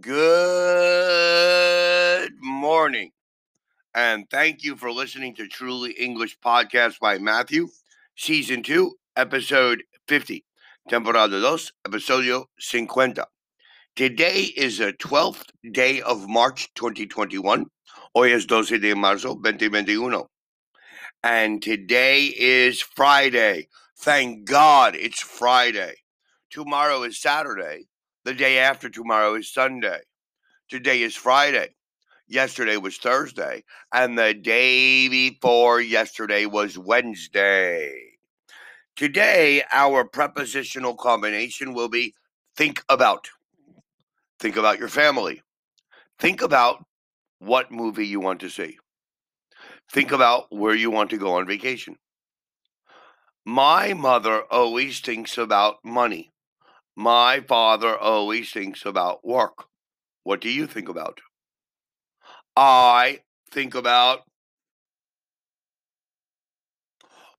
Good morning. And thank you for listening to Truly English Podcast by Matthew, Season 2, Episode 50, Temporada 2, Episodio 50. Today is the 12th day of March 2021. Hoy es 12 de marzo 2021. And today is Friday. Thank God it's Friday. Tomorrow is Saturday. The day after tomorrow is Sunday. Today is Friday. Yesterday was Thursday. And the day before yesterday was Wednesday. Today, our prepositional combination will be think about. Think about your family. Think about what movie you want to see. Think about where you want to go on vacation. My mother always thinks about money. My father always thinks about work. What do you think about? I think about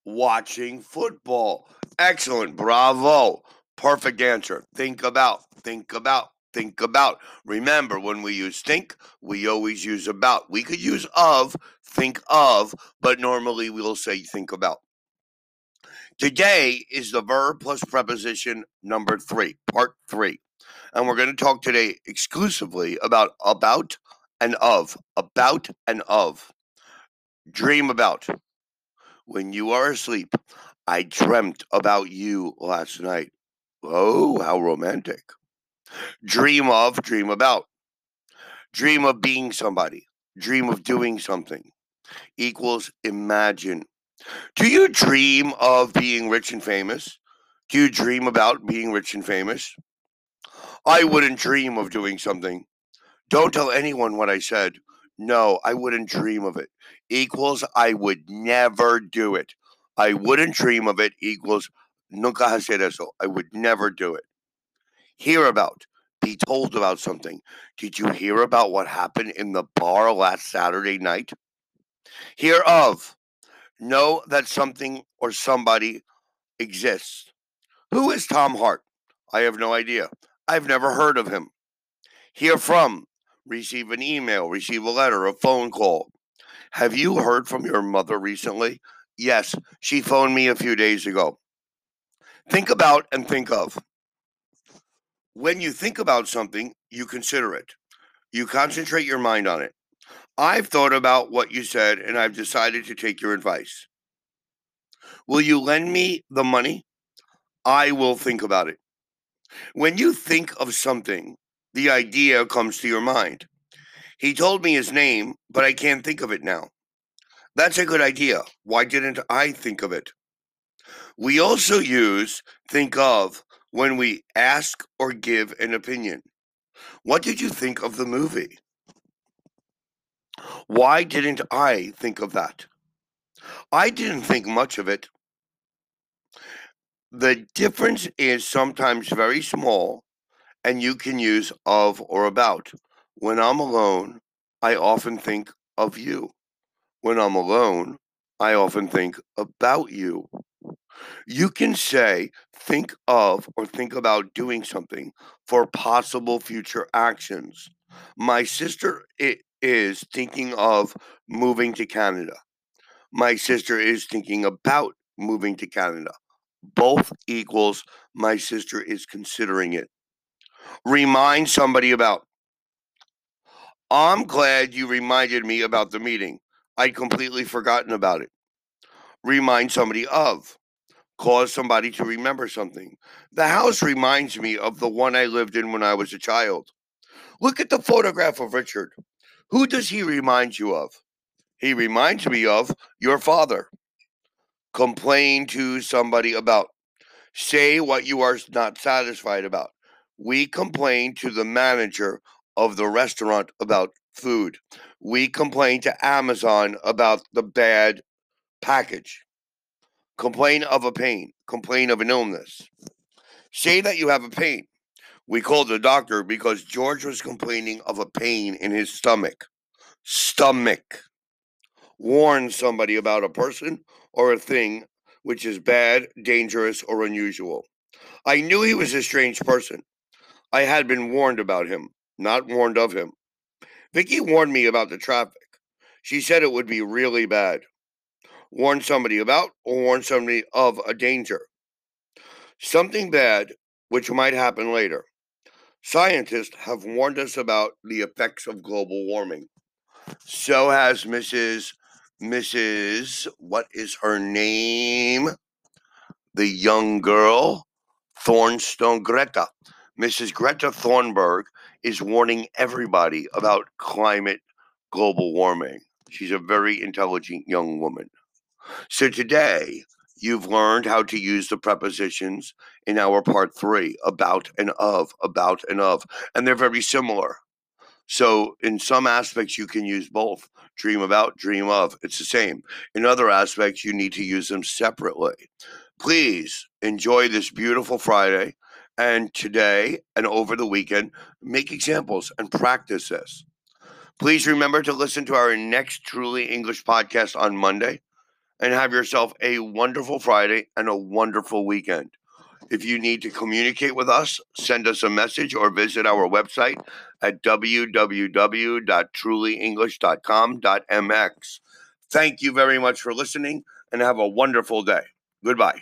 watching football. Excellent. Bravo. Perfect answer. Think about, think about, think about. Remember, when we use think, we always use about. We could use of, think of, but normally we'll say think about. Today is the verb plus preposition number three, part three. And we're going to talk today exclusively about about and of. About and of. Dream about. When you are asleep, I dreamt about you last night. Oh, how romantic. Dream of, dream about. Dream of being somebody. Dream of doing something. Equals imagine. Do you dream of being rich and famous? Do you dream about being rich and famous? I wouldn't dream of doing something. Don't tell anyone what I said. No, I wouldn't dream of it. Equals I would never do it. I wouldn't dream of it equals nunca hacer eso. I would never do it. Hear about. Be told about something. Did you hear about what happened in the bar last Saturday night? Hear of. Know that something or somebody exists. Who is Tom Hart? I have no idea. I've never heard of him. Hear from. Receive an email, receive a letter, a phone call. Have you heard from your mother recently? Yes, she phoned me a few days ago. Think about and think of. When you think about something, you consider it. You concentrate your mind on it. I've thought about what you said and I've decided to take your advice. Will you lend me the money? I will think about it. When you think of something, the idea comes to your mind. He told me his name, but I can't think of it now. That's a good idea. Why didn't I think of it? We also use think of when we ask or give an opinion. What did you think of the movie? Why didn't I think of that? I didn't think much of it. The difference is sometimes very small, and you can use of or about. When I'm alone, I often think of you. When I'm alone, I often think about you. You can say, think of or think about doing something for possible future actions. My sister is thinking of moving to Canada. My sister is thinking about moving to Canada. Both equals my sister is considering it. Remind somebody about. I'm glad you reminded me about the meeting. I'd completely forgotten about it. Remind somebody of. Cause somebody to remember something. The house reminds me of the one I lived in when I was a child. Look at the photograph of Richard. Who does he remind you of? He reminds me of your father. Complain to somebody about. Say what you are not satisfied about. We complain to the manager of the restaurant about food. We complain to Amazon about the bad package. Complain of a pain. Complain of an illness. Say that you have a pain. We called the doctor because George was complaining of a pain in his stomach. Stomach. Warn somebody about a person or a thing which is bad, dangerous, or unusual. I knew he was a strange person. I had been warned about him. not warned of him. Vicky warned me about the traffic. She said it would be really bad. Warn somebody about or warn somebody of a danger. Something bad which might happen later. Scientists have warned us about the effects of global warming. So has Mrs. Mrs. What is her name? The young girl, Thornstone Greta. Mrs. Greta Thornburg is warning everybody about climate global warming. She's a very intelligent young woman. So today, you've learned how to use the prepositions in our part three about and of, about and of, and they're very similar. So, in some aspects, you can use both dream about, dream of. It's the same. In other aspects, you need to use them separately. Please enjoy this beautiful Friday and today and over the weekend. Make examples and practice this. Please remember to listen to our next Truly English podcast on Monday and have yourself a wonderful Friday and a wonderful weekend. If you need to communicate with us, send us a message or visit our website at www.trulyenglish.com.mx. Thank you very much for listening and have a wonderful day. Goodbye.